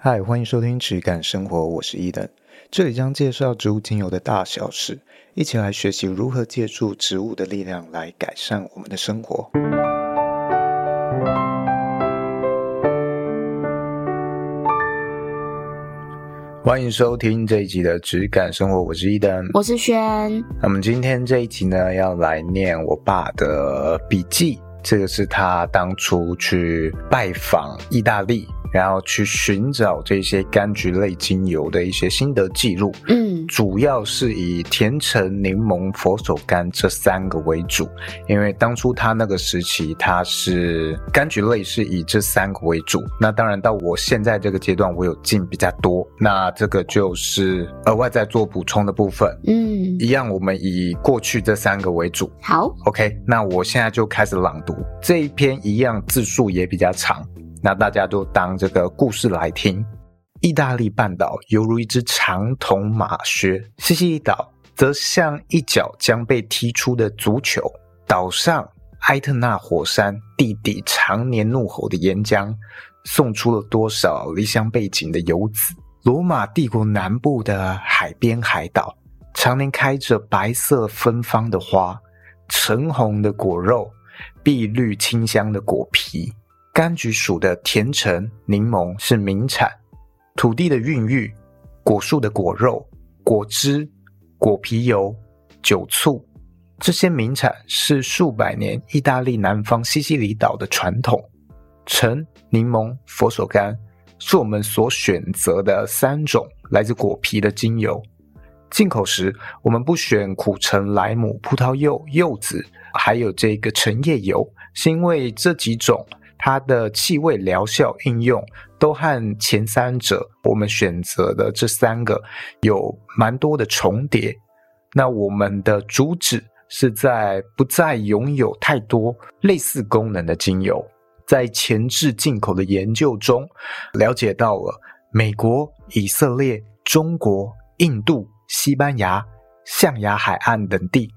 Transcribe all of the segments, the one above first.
嗨，欢迎收听《质感生活》，我是伊登，这里将介绍植物精油的大小事，一起来学习如何借助植物的力量来改善我们的生活。欢迎收听这一集的《质感生活》，我是伊登，我是轩。那么今天这一集呢，要来念我爸的笔记，这个是他当初去拜访意大利。然后去寻找这些柑橘类精油的一些心得记录，嗯，主要是以甜橙、柠檬、佛手柑这三个为主，因为当初他那个时期，他是柑橘类是以这三个为主。那当然到我现在这个阶段，我有进比较多，那这个就是额外再做补充的部分，嗯，一样我们以过去这三个为主。好，OK，那我现在就开始朗读这一篇，一样字数也比较长。那大家都当这个故事来听。意大利半岛犹如一只长筒马靴，西西里岛则像一脚将被踢出的足球。岛上埃特纳火山地底常年怒吼的岩浆，送出了多少离乡背井的游子？罗马帝国南部的海边海岛，常年开着白色芬芳的花，橙红的果肉，碧绿清香的果皮。柑橘属的甜橙、柠檬是名产，土地的孕育，果树的果肉、果汁、果皮油、酒醋，这些名产是数百年意大利南方西西里岛的传统。橙、柠檬、佛手柑是我们所选择的三种来自果皮的精油。进口时，我们不选苦橙、莱姆、葡萄柚、柚子，还有这个橙叶油，是因为这几种。它的气味、疗效、应用都和前三者我们选择的这三个有蛮多的重叠。那我们的主旨是在不再拥有太多类似功能的精油。在前置进口的研究中，了解到了美国、以色列、中国、印度、西班牙、象牙海岸等地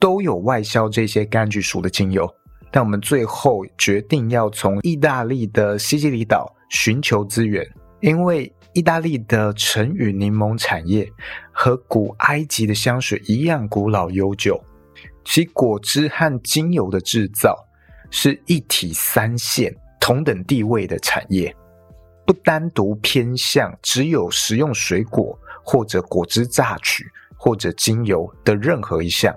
都有外销这些柑橘属的精油。但我们最后决定要从意大利的西西里岛寻求资源，因为意大利的橙与柠檬产业和古埃及的香水一样古老悠久，其果汁和精油的制造是一体三线同等地位的产业，不单独偏向只有食用水果或者果汁榨取或者精油的任何一项。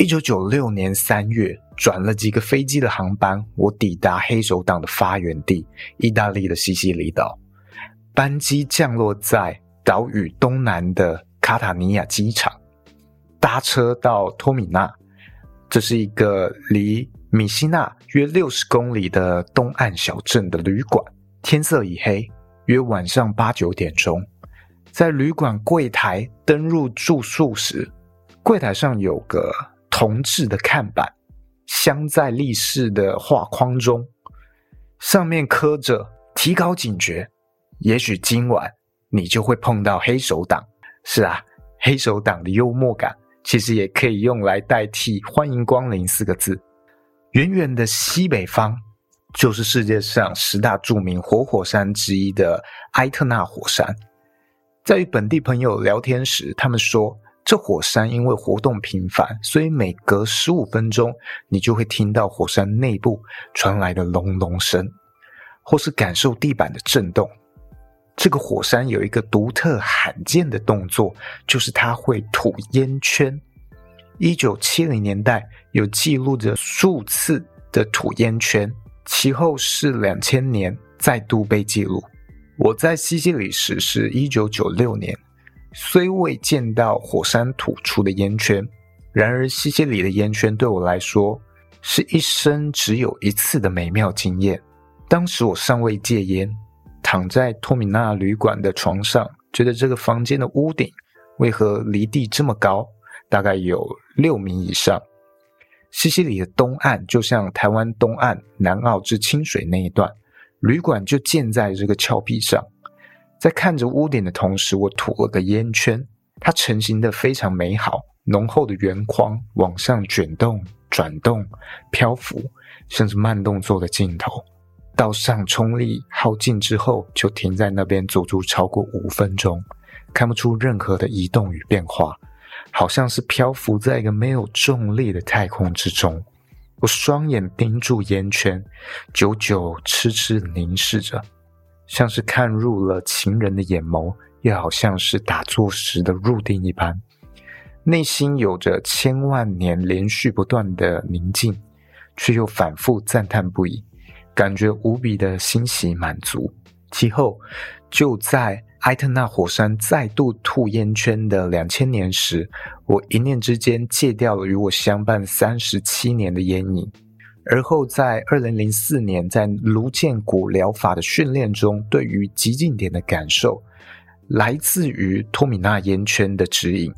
一九九六年三月，转了几个飞机的航班，我抵达黑手党的发源地——意大利的西西里岛。班机降落在岛屿东南的卡塔尼亚机场，搭车到托米纳，这是一个离米西纳约六十公里的东岸小镇的旅馆。天色已黑，约晚上八九点钟，在旅馆柜台登入住宿时，柜台上有个。铜制的看板，镶在立式的画框中，上面刻着“提高警觉，也许今晚你就会碰到黑手党”。是啊，黑手党的幽默感其实也可以用来代替“欢迎光临”四个字。远远的西北方，就是世界上十大著名活火山之一的埃特纳火山。在与本地朋友聊天时，他们说。这火山因为活动频繁，所以每隔十五分钟，你就会听到火山内部传来的隆隆声，或是感受地板的震动。这个火山有一个独特罕见的动作，就是它会吐烟圈。一九七零年代有记录着数次的吐烟圈，其后是两千年再度被记录。我在西西里时是一九九六年。虽未见到火山吐出的烟圈，然而西西里的烟圈对我来说是一生只有一次的美妙经验。当时我尚未戒烟，躺在托米纳旅馆的床上，觉得这个房间的屋顶为何离地这么高，大概有六米以上。西西里的东岸就像台湾东岸南澳至清水那一段，旅馆就建在这个峭壁上。在看着屋顶的同时，我吐了个烟圈，它成型的非常美好，浓厚的圆框往上卷动、转动、漂浮，甚至慢动作的镜头。道上冲力耗尽之后，就停在那边足足超过五分钟，看不出任何的移动与变化，好像是漂浮在一个没有重力的太空之中。我双眼盯住烟圈，久久痴痴凝视着，像是看入了情人的眼眸，又好像是打坐时的入定一般，内心有着千万年连续不断的宁静，却又反复赞叹不已，感觉无比的欣喜满足。其后，就在埃特纳火山再度吐烟圈的两千年时，我一念之间戒掉了与我相伴三十七年的烟瘾。而后在二零零四年，在颅建骨疗法的训练中，对于极静点的感受，来自于托米纳烟圈的指引，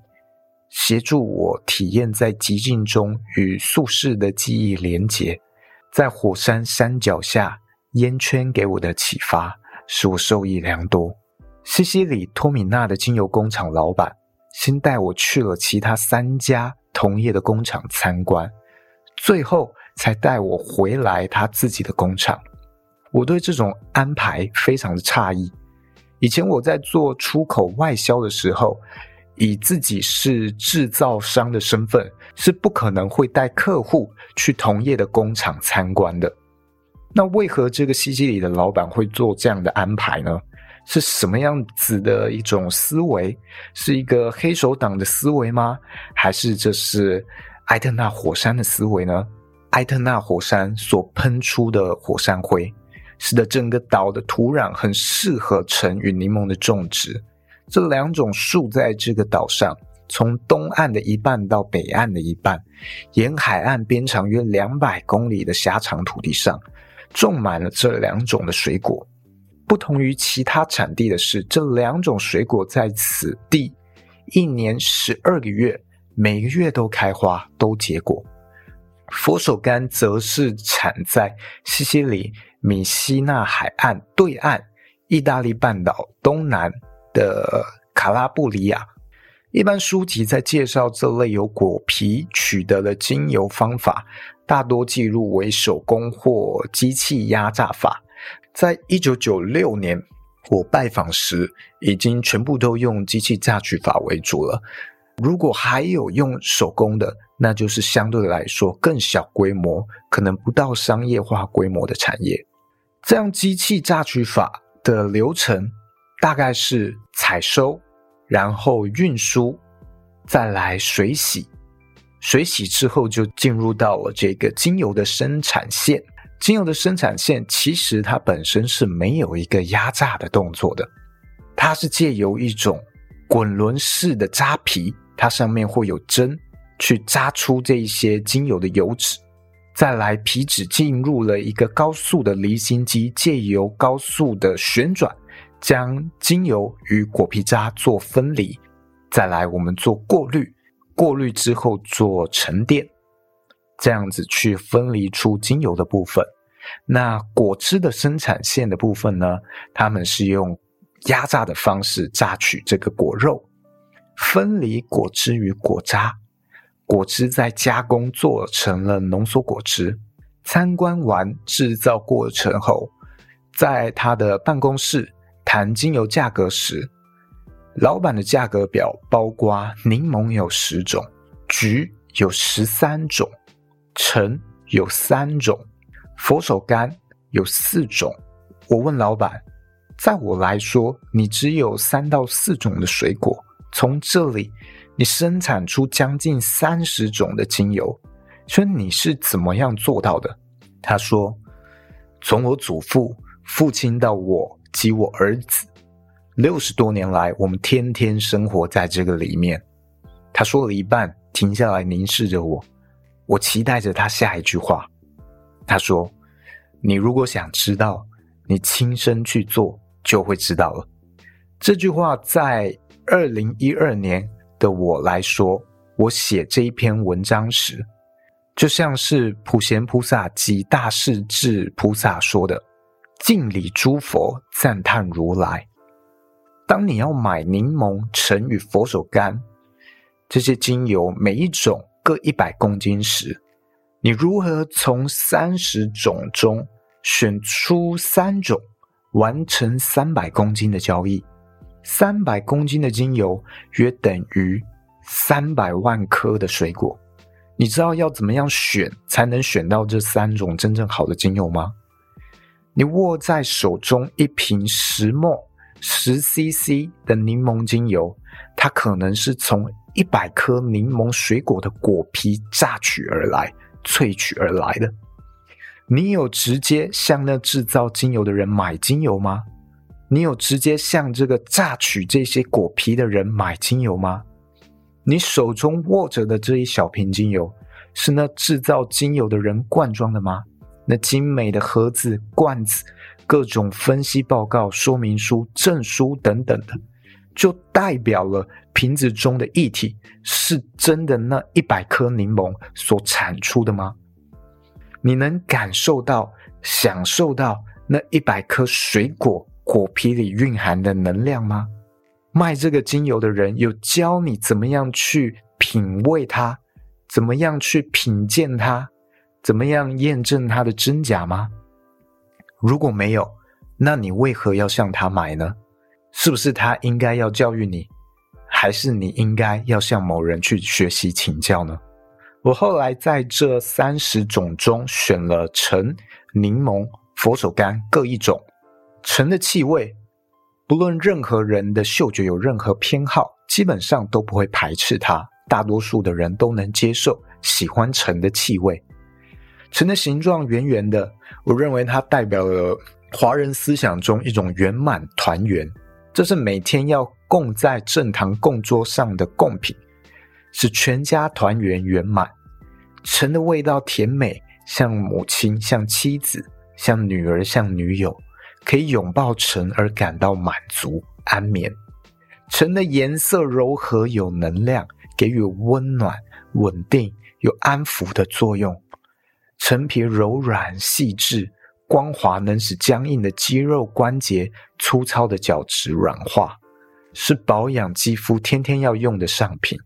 协助我体验在极静中与宿世的记忆连结。在火山山脚下，烟圈给我的启发，使我受益良多。西西里托米纳的精油工厂老板先带我去了其他三家同业的工厂参观，最后才带我回来他自己的工厂。我对这种安排非常的诧异。以前我在做出口外销的时候，以自己是制造商的身份，是不可能会带客户去同业的工厂参观的。那为何这个西西里的老板会做这样的安排呢？是什么样子的一种思维？是一个黑手党的思维吗？还是这是埃特纳火山的思维呢？埃特纳火山所喷出的火山灰，使得整个岛的土壤很适合橙与柠檬的种植。这两种树在这个岛上，从东岸的一半到北岸的一半，沿海岸边长约两百公里的狭长土地上，种满了这两种的水果。不同于其他产地的是，这两种水果在此地一年十二个月，每个月都开花，都结果。佛手柑则是产在西西里米西纳海岸对岸，意大利半岛东南的卡拉布里亚。一般书籍在介绍这类由果皮取得的精油方法，大多记录为手工或机器压榨法。在一九九六年，我拜访时，已经全部都用机器榨取法为主了。如果还有用手工的，那就是相对来说更小规模，可能不到商业化规模的产业。这样机器榨取法的流程大概是采收，然后运输，再来水洗。水洗之后就进入到了这个精油的生产线。精油的生产线其实它本身是没有一个压榨的动作的，它是借由一种滚轮式的扎皮，它上面会有针去扎出这一些精油的油脂，再来皮脂进入了一个高速的离心机，借由高速的旋转，将精油与果皮渣做分离，再来我们做过滤，过滤之后做沉淀。这样子去分离出精油的部分，那果汁的生产线的部分呢？他们是用压榨的方式榨取这个果肉，分离果汁与果渣，果汁再加工做成了浓缩果汁。参观完制造过程后，在他的办公室谈精油价格时，老板的价格表包括柠檬有十种，橘有十三种。橙有三种，佛手柑有四种。我问老板，在我来说，你只有三到四种的水果，从这里你生产出将近三十种的精油，所以你是怎么样做到的？他说，从我祖父、父亲到我及我儿子，六十多年来，我们天天生活在这个里面。他说了一半，停下来凝视着我。我期待着他下一句话。他说：“你如果想知道，你亲身去做就会知道了。”这句话在二零一二年的我来说，我写这一篇文章时，就像是普贤菩萨及大势至菩萨说的：“敬礼诸佛，赞叹如来。”当你要买柠檬、橙与佛手柑这些精油，每一种。各一百公斤时，你如何从三十种中选出三种，完成三百公斤的交易。三百公斤的精油约等于三百万颗的水果。你知道要怎么样选才能选到这三种真正好的精油吗？你握在手中一瓶十墨十 CC 的柠檬精油，它可能是从一百颗柠檬水果的果皮榨取而来、萃取而来的。你有直接向那制造精油的人买精油吗？你有直接向这个榨取这些果皮的人买精油吗？你手中握着的这一小瓶精油，是那制造精油的人灌装的吗？那精美的盒子、罐子、各种分析报告、说明书、证书等等的，就代表了瓶子中的液体是真的那一百颗柠檬所产出的吗？你能感受到、享受到那一百颗水果果皮里蕴含的能量吗？卖这个精油的人有教你怎么样去品味它，怎么样去品鉴它，怎么样验证它的真假吗？如果没有，那你为何要向他买呢？是不是他应该要教育你，还是你应该要向某人去学习请教呢？我后来在这三十种中选了橙、柠檬、佛手柑各一种，橙的气味。不论任何人的嗅觉有任何偏好，基本上都不会排斥它。大多数的人都能接受、喜欢橙的气味。橙的形状圆圆的，我认为它代表了华人思想中一种圆满团圆。这是每天要供在正堂供桌上的供品，使全家团圆圆满。橙的味道甜美，像母亲，像妻子，像女儿，像女友。可以拥抱橙而感到满足安眠。橙的颜色柔和有能量，给予温暖、稳定、有安抚的作用。橙皮柔软细致、光滑，能使僵硬的肌肉关节、粗糙的角质软化，是保养肌肤天天要用的上品。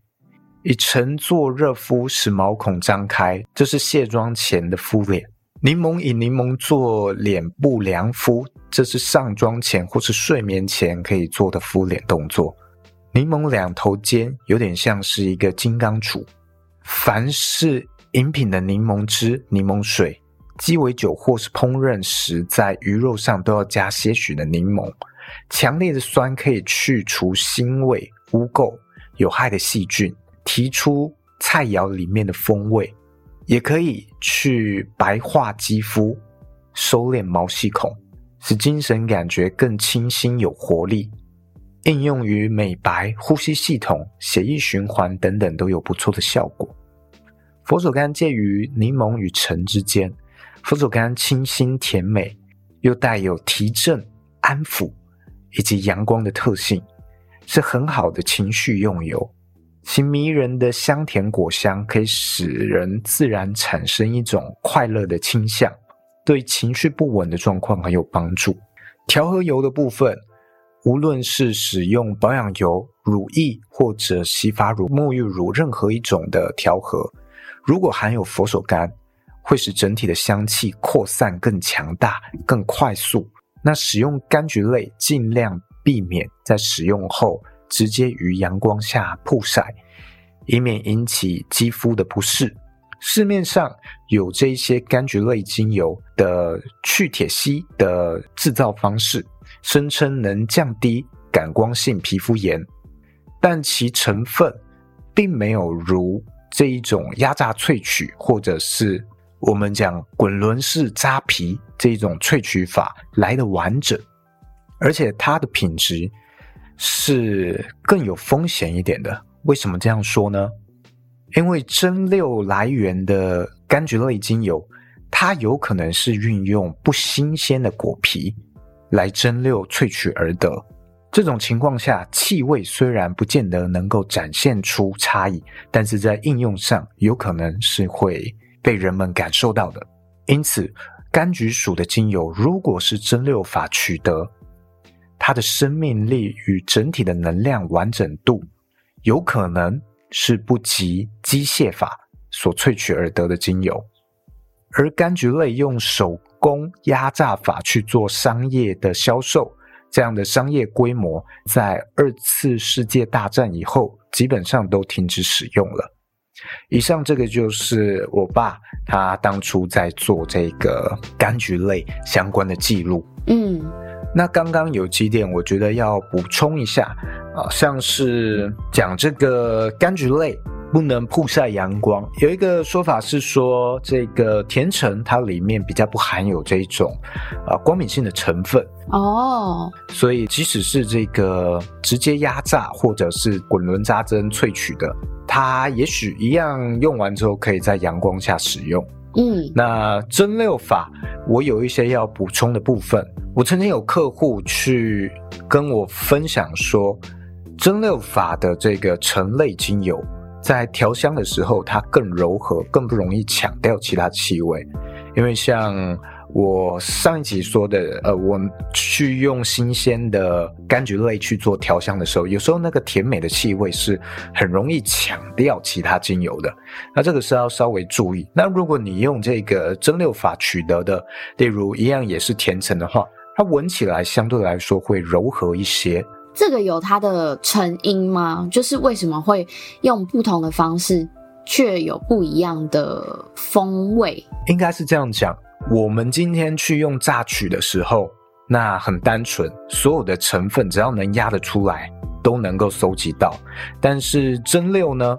以橙做热敷，使毛孔张开，这是卸妆前的敷脸。柠檬以柠檬做脸部凉敷，这是上妆前或是睡眠前可以做的敷脸动作。柠檬两头尖，有点像是一个金刚杵。凡是饮品的柠檬汁、柠檬水、鸡尾酒或是烹饪时，在鱼肉上都要加些许的柠檬。强烈的酸可以去除腥味、污垢、有害的细菌，提出菜肴里面的风味。也可以去白化肌肤，收敛毛细孔，使精神感觉更清新有活力。应用于美白、呼吸系统、血液循环等等都有不错的效果。佛手柑介于柠檬与橙之间，佛手柑清新甜美，又带有提振、安抚以及阳光的特性，是很好的情绪用油。其迷人的香甜果香可以使人自然产生一种快乐的倾向，对情绪不稳的状况很有帮助。调和油的部分，无论是使用保养油、乳液或者洗发乳、沐浴乳，任何一种的调和，如果含有佛手柑，会使整体的香气扩散更强大、更快速。那使用柑橘类，尽量避免在使用后。直接于阳光下曝晒，以免引起肌肤的不适。市面上有这些柑橘类精油的去铁烯的制造方式，声称能降低感光性皮肤炎，但其成分并没有如这一种压榨萃取，或者是我们讲滚轮式扎皮这一种萃取法来得完整，而且它的品质。是更有风险一点的。为什么这样说呢？因为蒸馏来源的柑橘类精油，它有可能是运用不新鲜的果皮来蒸馏萃取而得。这种情况下，气味虽然不见得能够展现出差异，但是在应用上有可能是会被人们感受到的。因此，柑橘属的精油如果是蒸馏法取得，它的生命力与整体的能量完整度，有可能是不及机械法所萃取而得的精油。而柑橘类用手工压榨法去做商业的销售，这样的商业规模在二次世界大战以后基本上都停止使用了。以上这个就是我爸他当初在做这个柑橘类相关的记录。嗯，那刚刚有几点我觉得要补充一下啊，像是讲这个柑橘类。不能曝晒阳光。有一个说法是说，这个甜橙它里面比较不含有这种啊光敏性的成分哦，所以即使是这个直接压榨或者是滚轮扎针萃取的，它也许一样用完之后可以在阳光下使用。嗯，那蒸馏法我有一些要补充的部分。我曾经有客户去跟我分享说，蒸馏法的这个橙类精油。在调香的时候，它更柔和，更不容易抢掉其他气味。因为像我上一集说的，呃，我去用新鲜的柑橘类去做调香的时候，有时候那个甜美的气味是很容易抢掉其他精油的。那这个是要稍微注意。那如果你用这个蒸馏法取得的，例如一样也是甜橙的话，它闻起来相对来说会柔和一些。这个有它的成因吗？就是为什么会用不同的方式，却有不一样的风味？应该是这样讲。我们今天去用榨取的时候，那很单纯，所有的成分只要能压得出来，都能够收集到。但是蒸馏呢？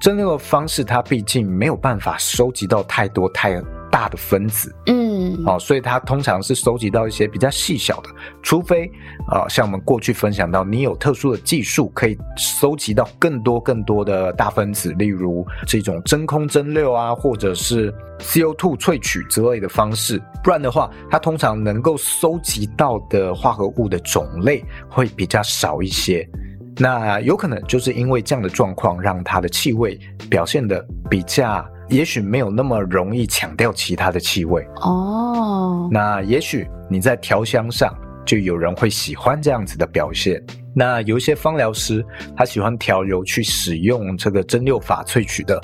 蒸馏的方式，它毕竟没有办法收集到太多太大的分子。嗯。哦，所以它通常是收集到一些比较细小的，除非啊、呃，像我们过去分享到，你有特殊的技术可以收集到更多更多的大分子，例如这种真空蒸馏啊，或者是 CO2 萃取之类的方式，不然的话，它通常能够收集到的化合物的种类会比较少一些。那有可能就是因为这样的状况，让它的气味表现的比较。也许没有那么容易抢掉其他的气味哦。Oh. 那也许你在调香上就有人会喜欢这样子的表现。那有一些芳疗师他喜欢调油去使用这个蒸馏法萃取的，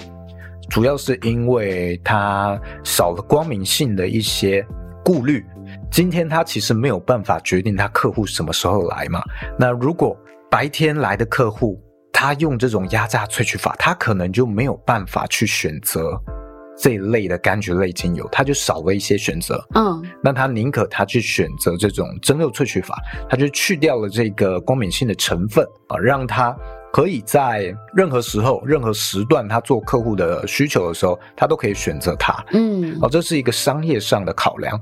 主要是因为他少了光明性的一些顾虑。今天他其实没有办法决定他客户什么时候来嘛。那如果白天来的客户，他用这种压榨萃取法，他可能就没有办法去选择这一类的柑橘类精油，他就少了一些选择。嗯，那他宁可他去选择这种蒸馏萃取法，他就去掉了这个光敏性的成分啊，让它。可以在任何时候、任何时段，他做客户的需求的时候，他都可以选择它。嗯，哦，这是一个商业上的考量。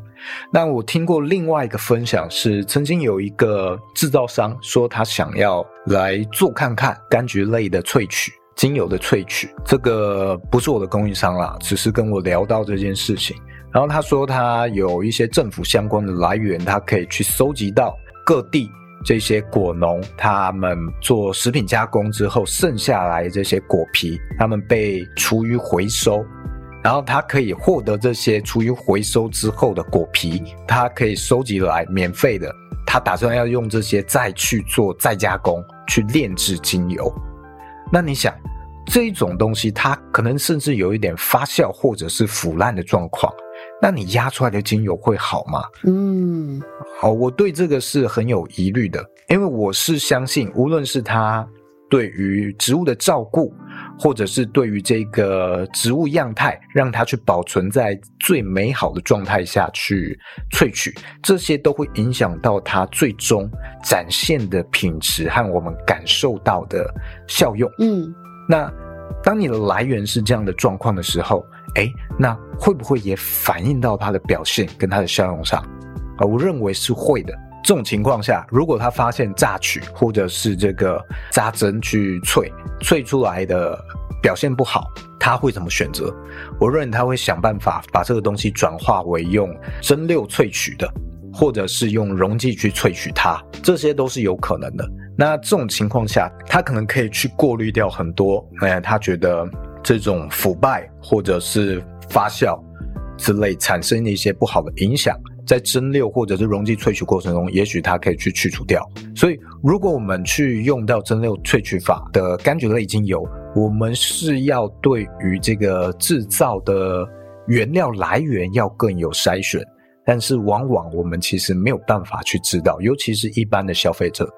那我听过另外一个分享是，曾经有一个制造商说他想要来做看看柑橘类的萃取、精油的萃取。这个不是我的供应商啦，只是跟我聊到这件事情。然后他说他有一些政府相关的来源，他可以去搜集到各地。这些果农，他们做食品加工之后剩下来这些果皮，他们被厨余回收，然后他可以获得这些厨余回收之后的果皮，他可以收集来免费的，他打算要用这些再去做再加工，去炼制精油。那你想，这一种东西它可能甚至有一点发酵或者是腐烂的状况。那你压出来的精油会好吗？嗯，好，我对这个是很有疑虑的，因为我是相信，无论是它对于植物的照顾，或者是对于这个植物样态，让它去保存在最美好的状态下去萃取，这些都会影响到它最终展现的品质和我们感受到的效用。嗯，那当你的来源是这样的状况的时候。哎，那会不会也反映到它的表现跟它的效用上？啊，我认为是会的。这种情况下，如果他发现榨取或者是这个扎针去萃萃出来的表现不好，他会怎么选择？我认为他会想办法把这个东西转化为用蒸馏萃取的，或者是用溶剂去萃取它，这些都是有可能的。那这种情况下，他可能可以去过滤掉很多，哎，他觉得。这种腐败或者是发酵之类产生的一些不好的影响，在蒸馏或者是溶剂萃取过程中，也许它可以去去除掉。所以，如果我们去用到蒸馏萃取法的柑橘类精油，我们是要对于这个制造的原料来源要更有筛选，但是往往我们其实没有办法去知道，尤其是一般的消费者。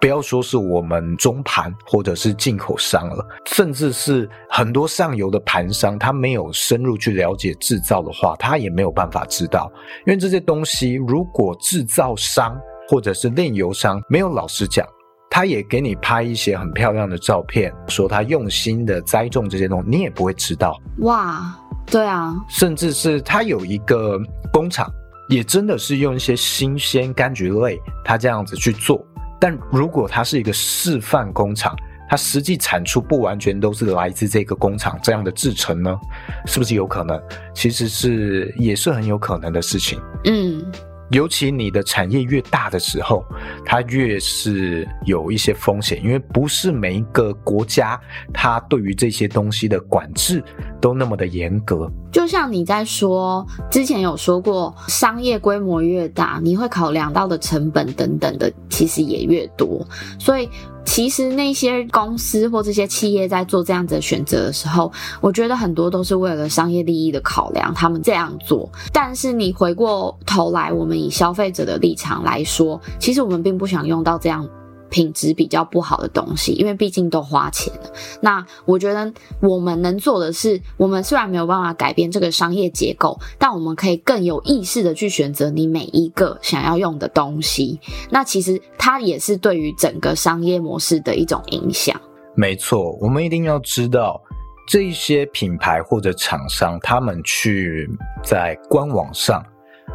不要说是我们中盘或者是进口商了，甚至是很多上游的盘商，他没有深入去了解制造的话，他也没有办法知道。因为这些东西，如果制造商或者是炼油商没有老实讲，他也给你拍一些很漂亮的照片，说他用心的栽种这些东西，你也不会知道。哇，对啊，甚至是他有一个工厂，也真的是用一些新鲜柑橘类，他这样子去做。但如果它是一个示范工厂，它实际产出不完全都是来自这个工厂这样的制成呢？是不是有可能？其实是也是很有可能的事情。嗯。尤其你的产业越大的时候，它越是有一些风险，因为不是每一个国家它对于这些东西的管制都那么的严格。就像你在说之前有说过，商业规模越大，你会考量到的成本等等的，其实也越多，所以。其实那些公司或这些企业在做这样子的选择的时候，我觉得很多都是为了商业利益的考量，他们这样做。但是你回过头来，我们以消费者的立场来说，其实我们并不想用到这样。品质比较不好的东西，因为毕竟都花钱了。那我觉得我们能做的是，我们虽然没有办法改变这个商业结构，但我们可以更有意识的去选择你每一个想要用的东西。那其实它也是对于整个商业模式的一种影响。没错，我们一定要知道这些品牌或者厂商，他们去在官网上，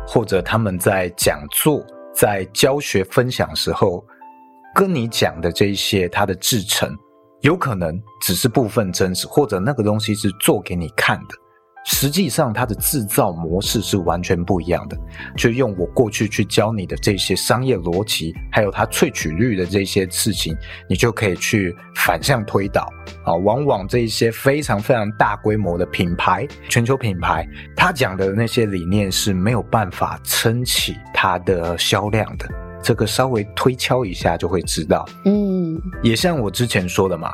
或者他们在讲座、在教学分享时候。跟你讲的这一些，它的制成有可能只是部分真实，或者那个东西是做给你看的，实际上它的制造模式是完全不一样的。就用我过去去教你的这些商业逻辑，还有它萃取率的这些事情，你就可以去反向推导啊。往往这一些非常非常大规模的品牌，全球品牌，他讲的那些理念是没有办法撑起它的销量的。这个稍微推敲一下就会知道，嗯，也像我之前说的嘛，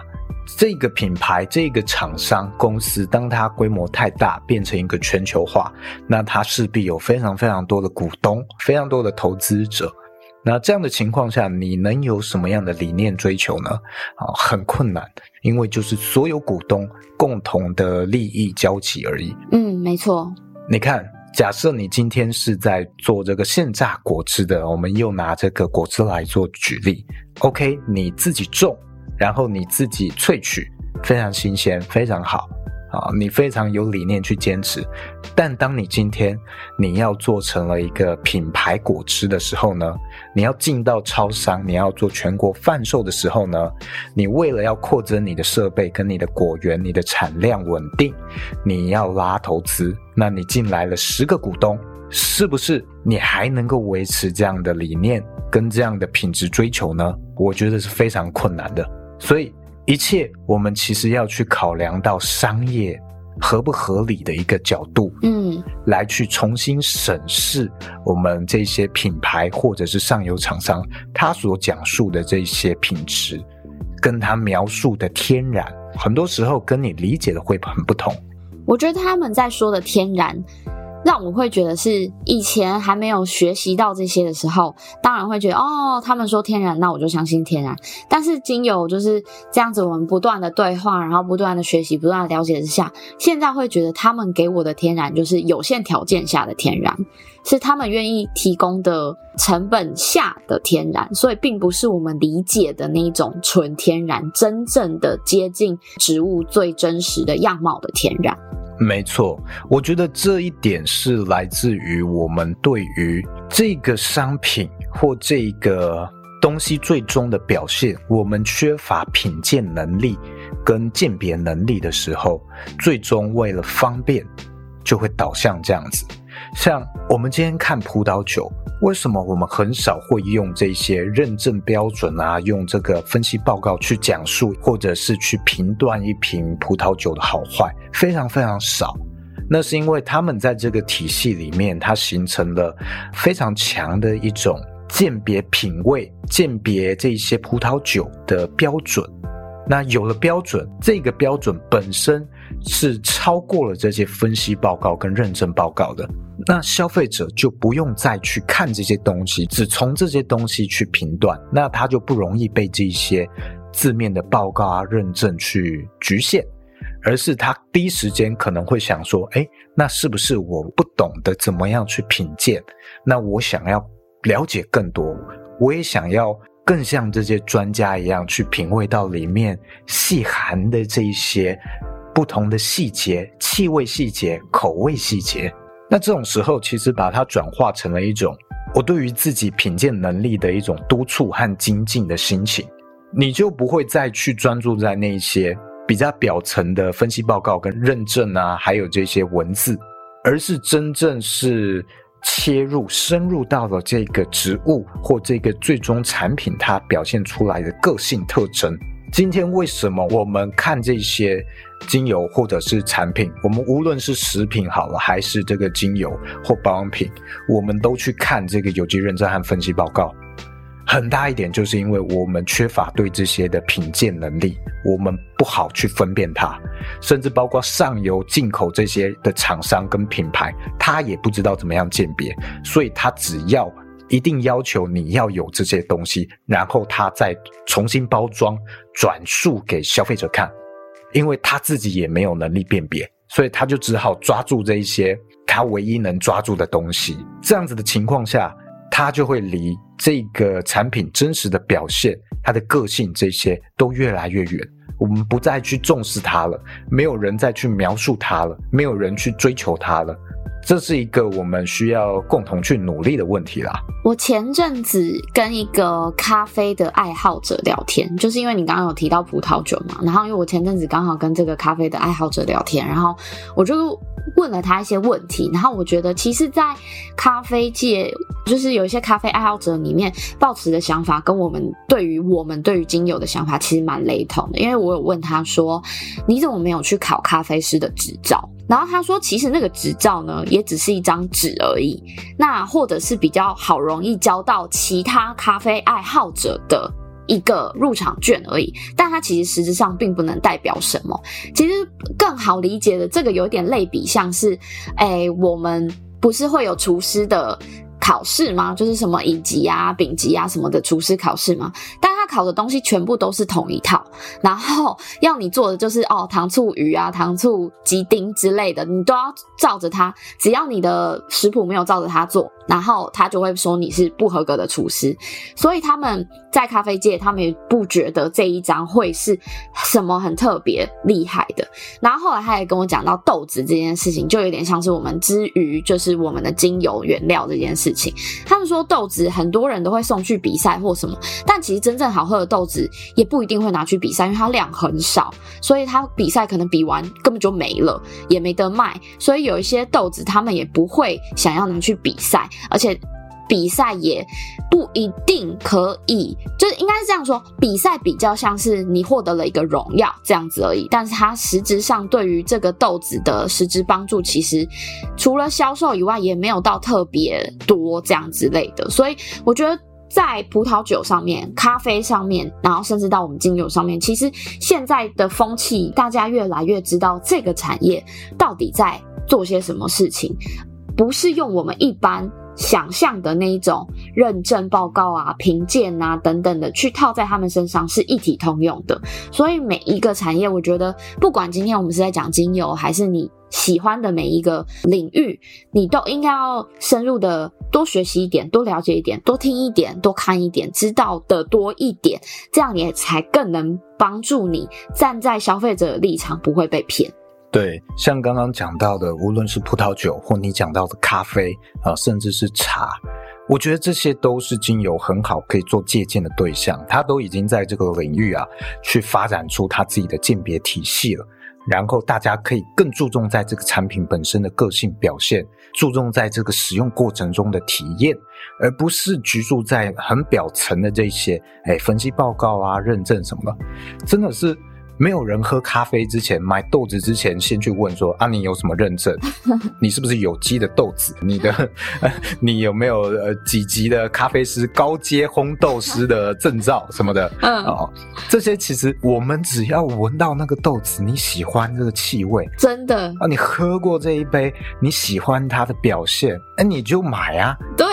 这个品牌、这个厂商公司，当它规模太大，变成一个全球化，那它势必有非常非常多的股东，非常多的投资者。那这样的情况下，你能有什么样的理念追求呢？啊，很困难，因为就是所有股东共同的利益交集而已。嗯，没错。你看。假设你今天是在做这个现榨果汁的，我们又拿这个果汁来做举例。OK，你自己种，然后你自己萃取，非常新鲜，非常好。啊，你非常有理念去坚持，但当你今天你要做成了一个品牌果汁的时候呢，你要进到超商，你要做全国贩售的时候呢，你为了要扩增你的设备跟你的果园，你的产量稳定，你要拉投资，那你进来了十个股东，是不是你还能够维持这样的理念跟这样的品质追求呢？我觉得是非常困难的，所以。一切，我们其实要去考量到商业合不合理的一个角度，嗯，来去重新审视我们这些品牌或者是上游厂商他所讲述的这些品质，跟他描述的天然，很多时候跟你理解的会很不同。我觉得他们在说的天然。让我会觉得是以前还没有学习到这些的时候，当然会觉得哦，他们说天然，那我就相信天然。但是经由就是这样子，我们不断的对话，然后不断的学习，不断的了解之下，现在会觉得他们给我的天然就是有限条件下的天然，是他们愿意提供的成本下的天然，所以并不是我们理解的那种纯天然，真正的接近植物最真实的样貌的天然。没错，我觉得这一点是来自于我们对于这个商品或这个东西最终的表现，我们缺乏品鉴能力跟鉴别能力的时候，最终为了方便，就会导向这样子。像我们今天看葡萄酒。为什么我们很少会用这些认证标准啊，用这个分析报告去讲述，或者是去评断一瓶葡萄酒的好坏？非常非常少。那是因为他们在这个体系里面，它形成了非常强的一种鉴别品味、鉴别这些葡萄酒的标准。那有了标准，这个标准本身是超过了这些分析报告跟认证报告的，那消费者就不用再去看这些东西，只从这些东西去评断，那他就不容易被这些字面的报告啊、认证去局限，而是他第一时间可能会想说：诶，那是不是我不懂得怎么样去品鉴？那我想要了解更多，我也想要。更像这些专家一样去品味到里面细含的这一些不同的细节、气味细节、口味细节。那这种时候，其实把它转化成了一种我对于自己品鉴能力的一种督促和精进的心情，你就不会再去专注在那些比较表层的分析报告跟认证啊，还有这些文字，而是真正是。切入深入到了这个植物或这个最终产品它表现出来的个性特征。今天为什么我们看这些精油或者是产品，我们无论是食品好了，还是这个精油或保养品，我们都去看这个有机认证和分析报告。很大一点就是因为我们缺乏对这些的品鉴能力，我们不好去分辨它，甚至包括上游进口这些的厂商跟品牌，他也不知道怎么样鉴别，所以他只要一定要求你要有这些东西，然后他再重新包装转述给消费者看，因为他自己也没有能力辨别，所以他就只好抓住这一些他唯一能抓住的东西，这样子的情况下。他就会离这个产品真实的表现、他的个性这些都越来越远。我们不再去重视它了，没有人再去描述它了，没有人去追求它了。这是一个我们需要共同去努力的问题啦。我前阵子跟一个咖啡的爱好者聊天，就是因为你刚刚有提到葡萄酒嘛，然后因为我前阵子刚好跟这个咖啡的爱好者聊天，然后我就问了他一些问题，然后我觉得其实，在咖啡界，就是有一些咖啡爱好者里面抱持的想法，跟我们对于我们对于精油的想法其实蛮雷同的。因为我有问他说，你怎么没有去考咖啡师的执照？然后他说，其实那个执照呢，也只是一张纸而已。那或者是比较好容易交到其他咖啡爱好者的一个入场券而已。但它其实实质上并不能代表什么。其实更好理解的，这个有点类比，像是，哎，我们不是会有厨师的考试吗？就是什么乙级啊、丙级啊什么的厨师考试吗？但他考的东西全部都是同一套，然后要你做的就是哦，糖醋鱼啊、糖醋鸡丁之类的，你都要照着它。只要你的食谱没有照着它做，然后他就会说你是不合格的厨师。所以他们在咖啡界，他们也不觉得这一张会是什么很特别厉害的。然后后来他也跟我讲到豆子这件事情，就有点像是我们之于就是我们的精油原料这件事。他们说豆子很多人都会送去比赛或什么，但其实真正好喝的豆子也不一定会拿去比赛，因为它量很少，所以它比赛可能比完根本就没了，也没得卖。所以有一些豆子他们也不会想要拿去比赛，而且。比赛也不一定可以，就是应该是这样说，比赛比较像是你获得了一个荣耀这样子而已，但是它实质上对于这个豆子的实质帮助，其实除了销售以外，也没有到特别多这样之类的。所以我觉得在葡萄酒上面、咖啡上面，然后甚至到我们精油上面，其实现在的风气，大家越来越知道这个产业到底在做些什么事情，不是用我们一般。想象的那一种认证报告啊、评鉴啊等等的，去套在他们身上是一体通用的。所以每一个产业，我觉得不管今天我们是在讲精油，还是你喜欢的每一个领域，你都应该要深入的多学习一点、多了解一点、多听一点、多看一点，知道的多一点，这样也才更能帮助你站在消费者的立场，不会被骗。对，像刚刚讲到的，无论是葡萄酒或你讲到的咖啡啊，甚至是茶，我觉得这些都是精油很好可以做借鉴的对象。它都已经在这个领域啊，去发展出它自己的鉴别体系了。然后大家可以更注重在这个产品本身的个性表现，注重在这个使用过程中的体验，而不是局促在很表层的这些，哎，分析报告啊、认证什么的，真的是。没有人喝咖啡之前买豆子之前，先去问说啊，你有什么认证？你是不是有机的豆子？你的 你有没有呃几级的咖啡师高阶烘豆师的证照什么的？嗯，哦，这些其实我们只要闻到那个豆子，你喜欢这个气味，真的啊，你喝过这一杯，你喜欢它的表现，哎，你就买啊。对，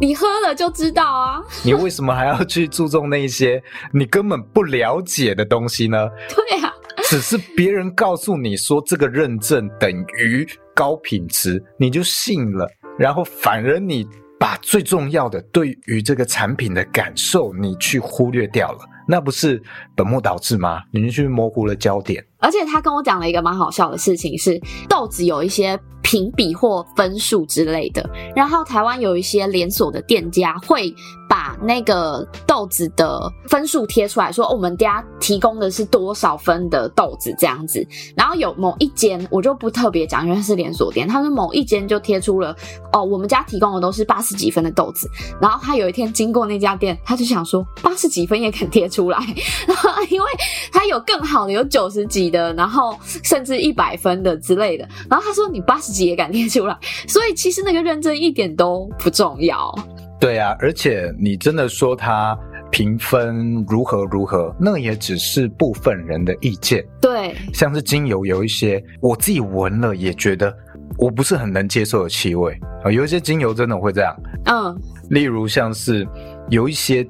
你喝了就知道啊。你为什么还要去注重那些你根本不了解的东西呢？对啊，只是别人告诉你说这个认证等于高品质，你就信了，然后反而你把最重要的对于这个产品的感受你去忽略掉了，那不是本末倒置吗？你去模糊了焦点。而且他跟我讲了一个蛮好笑的事情，是豆子有一些评比或分数之类的，然后台湾有一些连锁的店家会把那个豆子的分数贴出来说，我们家提供的是多少分的豆子这样子。然后有某一间我就不特别讲，因为它是连锁店，他说某一间就贴出了哦，我们家提供的都是八十几分的豆子。然后他有一天经过那家店，他就想说八十几分也肯贴出来，然后因为他有更好的，有九十几的，然后甚至一百分的之类的。然后他说你八十几也敢贴出来，所以其实那个认证一点都不重要。对啊，而且你真的说他评分如何如何，那也只是部分人的意见。对，像是精油有一些我自己闻了也觉得我不是很能接受的气味啊，有一些精油真的会这样。嗯，例如像是有一些。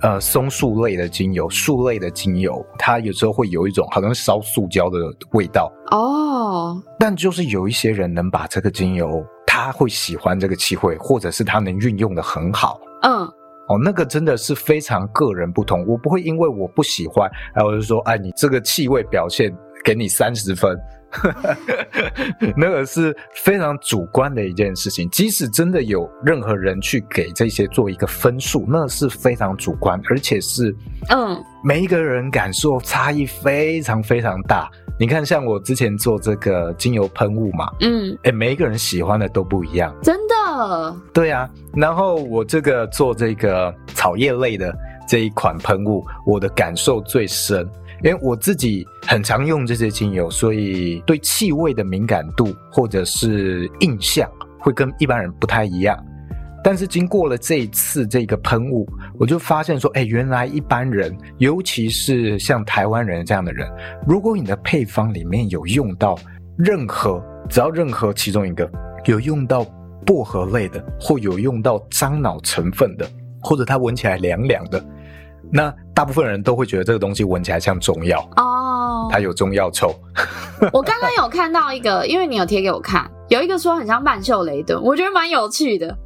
呃，松树类的精油，树类的精油，它有时候会有一种好像烧塑胶的味道哦。但就是有一些人能把这个精油，他会喜欢这个气味，或者是他能运用的很好。嗯，哦，那个真的是非常个人不同。我不会因为我不喜欢，然后就说，哎，你这个气味表现给你三十分。那个是非常主观的一件事情，即使真的有任何人去给这些做一个分数，那是非常主观，而且是嗯，每一个人感受差异非常非常大。你看，像我之前做这个精油喷雾嘛，嗯，哎，每一个人喜欢的都不一样，真的。对啊，然后我这个做这个草叶类的这一款喷雾，我的感受最深。因为我自己很常用这些精油，所以对气味的敏感度或者是印象会跟一般人不太一样。但是经过了这一次这个喷雾，我就发现说，哎，原来一般人，尤其是像台湾人这样的人，如果你的配方里面有用到任何，只要任何其中一个有用到薄荷类的，或有用到樟脑成分的，或者它闻起来凉凉的。那大部分人都会觉得这个东西闻起来像中药哦，oh, 它有中药臭。我刚刚有看到一个，因为你有贴给我看，有一个说很像曼秀雷敦，我觉得蛮有趣的，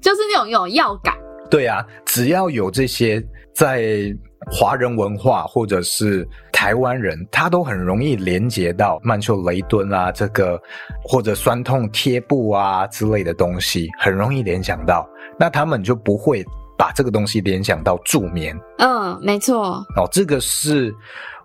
就是那种有药感。对啊，只要有这些在华人文化或者是台湾人，他都很容易连接到曼秀雷敦啊，这个或者酸痛贴布啊之类的东西，很容易联想到，那他们就不会。把这个东西联想到助眠，嗯，没错。哦，这个是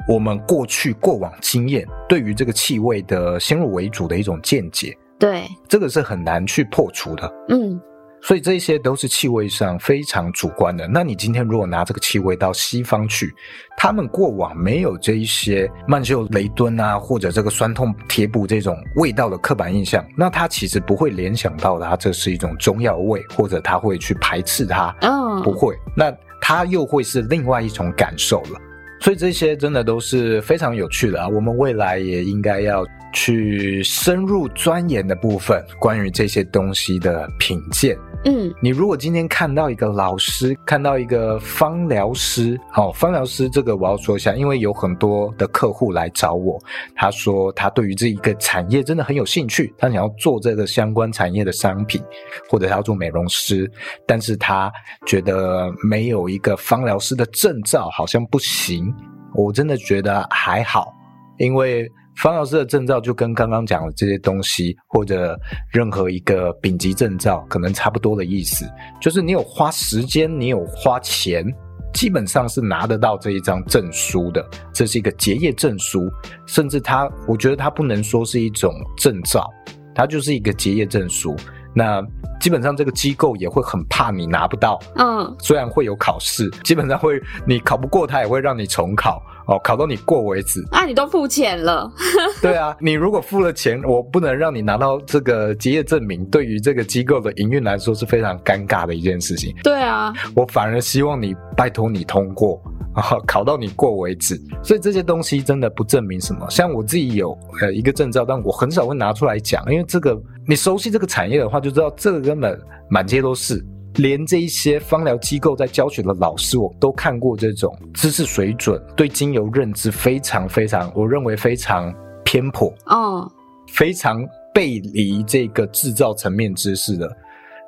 我们过去过往经验对于这个气味的先入为主的一种见解，对，这个是很难去破除的，嗯。所以这些都是气味上非常主观的。那你今天如果拿这个气味到西方去，他们过往没有这一些曼秀雷敦啊，或者这个酸痛贴布这种味道的刻板印象，那他其实不会联想到它这是一种中药味，或者他会去排斥它。嗯，不会。那他又会是另外一种感受了。所以这些真的都是非常有趣的啊！我们未来也应该要去深入钻研的部分，关于这些东西的品鉴。嗯，你如果今天看到一个老师，看到一个芳疗师，好，芳疗师这个我要说一下，因为有很多的客户来找我，他说他对于这一个产业真的很有兴趣，他想要做这个相关产业的商品，或者他要做美容师，但是他觉得没有一个芳疗师的证照，好像不行。我真的觉得还好，因为。方老师的证照就跟刚刚讲的这些东西，或者任何一个丙级证照，可能差不多的意思，就是你有花时间，你有花钱，基本上是拿得到这一张证书的。这是一个结业证书，甚至它，我觉得它不能说是一种证照，它就是一个结业证书。那基本上这个机构也会很怕你拿不到，嗯，虽然会有考试，基本上会你考不过，他也会让你重考。哦，考到你过为止。啊，你都付钱了。对啊，你如果付了钱，我不能让你拿到这个结业证明，对于这个机构的营运来说是非常尴尬的一件事情。对啊，我反而希望你拜托你通过，啊，考到你过为止。所以这些东西真的不证明什么。像我自己有呃一个证照，但我很少会拿出来讲，因为这个你熟悉这个产业的话，就知道这个根本满街都是。连这一些芳疗机构在教学的老师，我都看过这种知识水准，对精油认知非常非常，我认为非常偏颇哦，非常背离这个制造层面知识的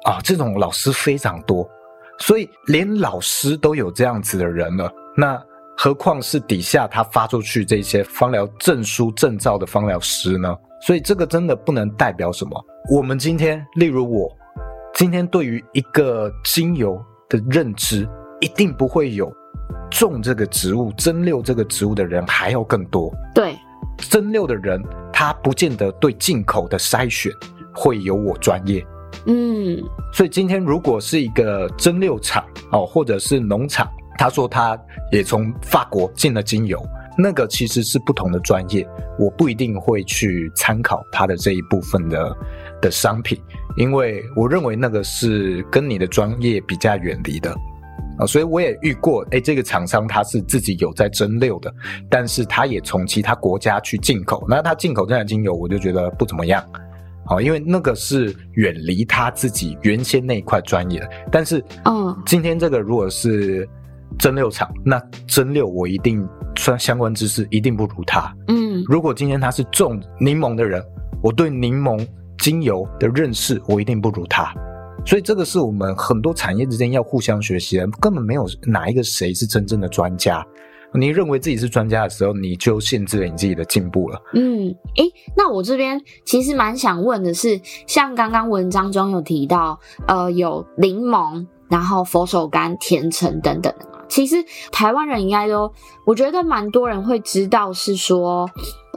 啊，这种老师非常多，所以连老师都有这样子的人了，那何况是底下他发出去这些芳疗证书证照的芳疗师呢？所以这个真的不能代表什么。我们今天，例如我。今天对于一个精油的认知，一定不会有种这个植物、蒸馏这个植物的人还要更多。对，蒸馏的人，他不见得对进口的筛选会有我专业。嗯，所以今天如果是一个蒸馏厂哦，或者是农场，他说他也从法国进了精油，那个其实是不同的专业，我不一定会去参考它的这一部分的的商品。因为我认为那个是跟你的专业比较远离的啊，所以我也遇过，哎，这个厂商他是自己有在蒸馏的，但是他也从其他国家去进口，那他进口这样的精油，我就觉得不怎么样，好，因为那个是远离他自己原先那一块专业的。但是，嗯，今天这个如果是蒸馏厂，那蒸馏我一定算相关知识一定不如他，嗯，如果今天他是种柠檬的人，我对柠檬。精油的认识，我一定不如他，所以这个是我们很多产业之间要互相学习的，根本没有哪一个谁是真正的专家。你认为自己是专家的时候，你就限制了你自己的进步了。嗯，诶，那我这边其实蛮想问的是，像刚刚文章中有提到，呃，有柠檬，然后佛手柑、甜橙等等其实台湾人应该都，我觉得蛮多人会知道，是说。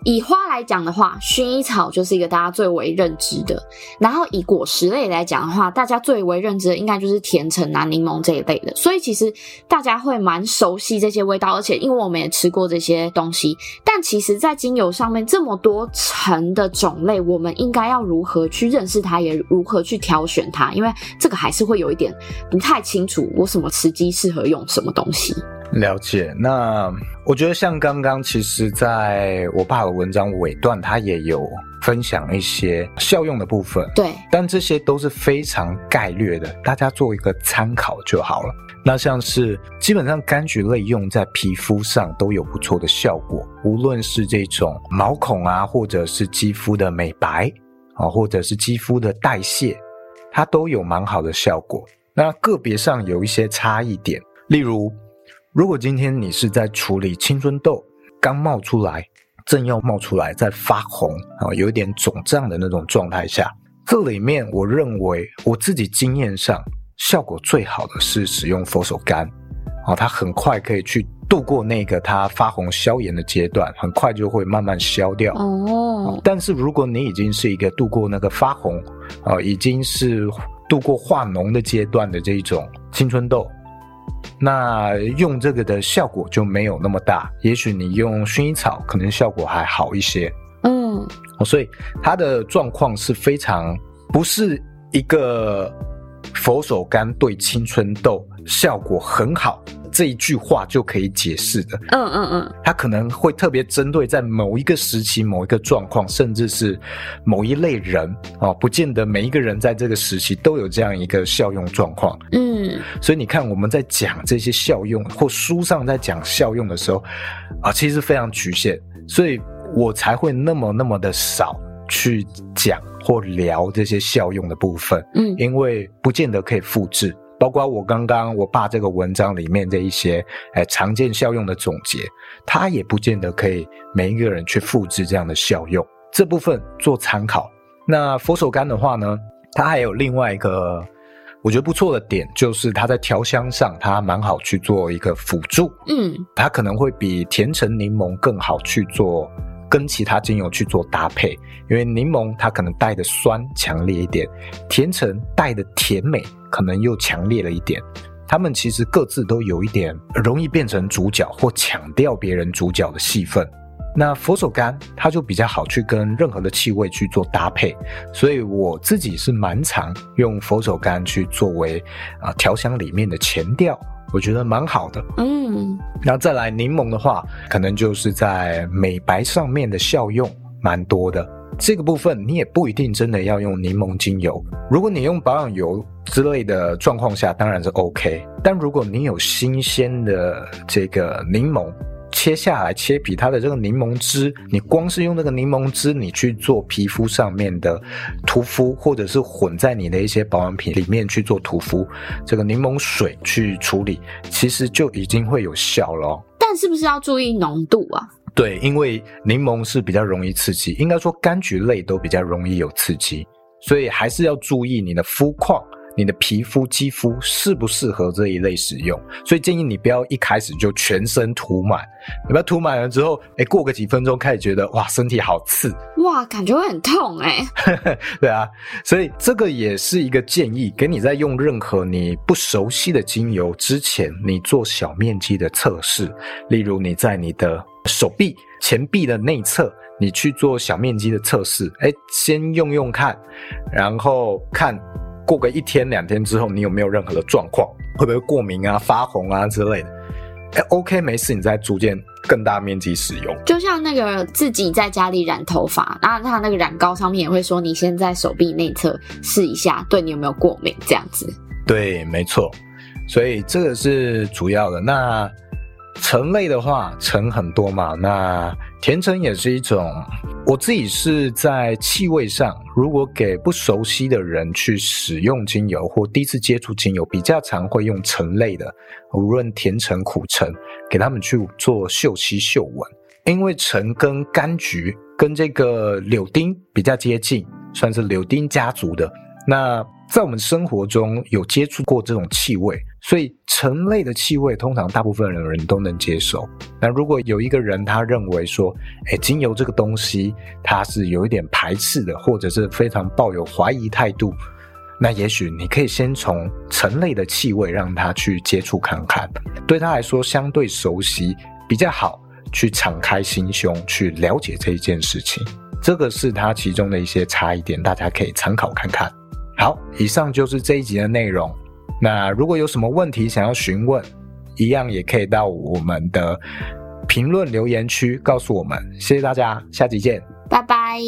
以花来讲的话，薰衣草就是一个大家最为认知的。然后以果实类来讲的话，大家最为认知的应该就是甜橙啊、柠檬这一类的。所以其实大家会蛮熟悉这些味道，而且因为我们也吃过这些东西。但其实，在精油上面这么多层的种类，我们应该要如何去认识它，也如何去挑选它？因为这个还是会有一点不太清楚，我什么时机适合用什么东西。了解，那我觉得像刚刚，其实在我爸的文章尾段，他也有分享一些效用的部分。对，但这些都是非常概略的，大家做一个参考就好了。那像是基本上柑橘类用在皮肤上都有不错的效果，无论是这种毛孔啊，或者是肌肤的美白啊，或者是肌肤的代谢，它都有蛮好的效果。那个别上有一些差异点，例如。如果今天你是在处理青春痘刚冒出来，正要冒出来，在发红啊，有一点肿胀的那种状态下，这里面我认为我自己经验上效果最好的是使用佛手柑，啊，它很快可以去度过那个它发红消炎的阶段，很快就会慢慢消掉哦。但是如果你已经是一个度过那个发红啊，已经是度过化脓的阶段的这一种青春痘。那用这个的效果就没有那么大，也许你用薰衣草可能效果还好一些。嗯，所以它的状况是非常不是一个佛手柑对青春痘效果很好。这一句话就可以解释的，嗯嗯嗯，它可能会特别针对在某一个时期、某一个状况，甚至是某一类人啊，不见得每一个人在这个时期都有这样一个效用状况，嗯，所以你看我们在讲这些效用，或书上在讲效用的时候，啊，其实非常局限，所以我才会那么那么的少去讲或聊这些效用的部分，嗯，因为不见得可以复制。包括我刚刚我爸这个文章里面的一些，哎，常见效用的总结，它也不见得可以每一个人去复制这样的效用，这部分做参考。那佛手柑的话呢，它还有另外一个我觉得不错的点，就是它在调香上它蛮好去做一个辅助，嗯，它可能会比甜橙柠檬更好去做。跟其他精油去做搭配，因为柠檬它可能带的酸强烈一点，甜橙带的甜美可能又强烈了一点，它们其实各自都有一点容易变成主角或抢掉别人主角的戏份。那佛手柑它就比较好去跟任何的气味去做搭配，所以我自己是蛮常用佛手柑去作为啊调香里面的前调，我觉得蛮好的。嗯，然后再来柠檬的话，可能就是在美白上面的效用蛮多的。这个部分你也不一定真的要用柠檬精油，如果你用保养油之类的状况下，当然是 OK。但如果你有新鲜的这个柠檬，切下来切皮，它的这个柠檬汁，你光是用那个柠檬汁，你去做皮肤上面的涂敷，或者是混在你的一些保养品里面去做涂敷，这个柠檬水去处理，其实就已经会有效了哦。但是不是要注意浓度啊？对，因为柠檬是比较容易刺激，应该说柑橘类都比较容易有刺激，所以还是要注意你的肤况。你的皮肤、肌肤适不适合这一类使用？所以建议你不要一开始就全身涂满，你不要涂满了之后，哎，过个几分钟开始觉得哇，身体好刺，哇，感觉会很痛哎。对啊，所以这个也是一个建议，给你在用任何你不熟悉的精油之前，你做小面积的测试。例如你在你的手臂前臂的内侧，你去做小面积的测试，哎，先用用看，然后看。过个一天两天之后，你有没有任何的状况？会不会过敏啊、发红啊之类的？哎，OK，没事，你再逐渐更大面积使用。就像那个自己在家里染头发，那它那个染膏上面也会说，你先在手臂内侧试一下，对你有没有过敏这样子。对，没错，所以这个是主要的。那橙类的话，橙很多嘛，那甜橙也是一种。我自己是在气味上，如果给不熟悉的人去使用精油或第一次接触精油，比较常会用橙类的，无论甜橙、苦橙，给他们去做嗅吸、嗅闻。因为橙跟柑橘跟这个柳丁比较接近，算是柳丁家族的。那在我们生活中有接触过这种气味，所以橙类的气味通常大部分人都能接受。那如果有一个人他认为说，哎，精油这个东西它是有一点排斥的，或者是非常抱有怀疑态度，那也许你可以先从橙类的气味让他去接触看看，对他来说相对熟悉，比较好去敞开心胸去了解这一件事情。这个是它其中的一些差异点，大家可以参考看看。好，以上就是这一集的内容。那如果有什么问题想要询问，一样也可以到我们的评论留言区告诉我们。谢谢大家，下集见，拜拜。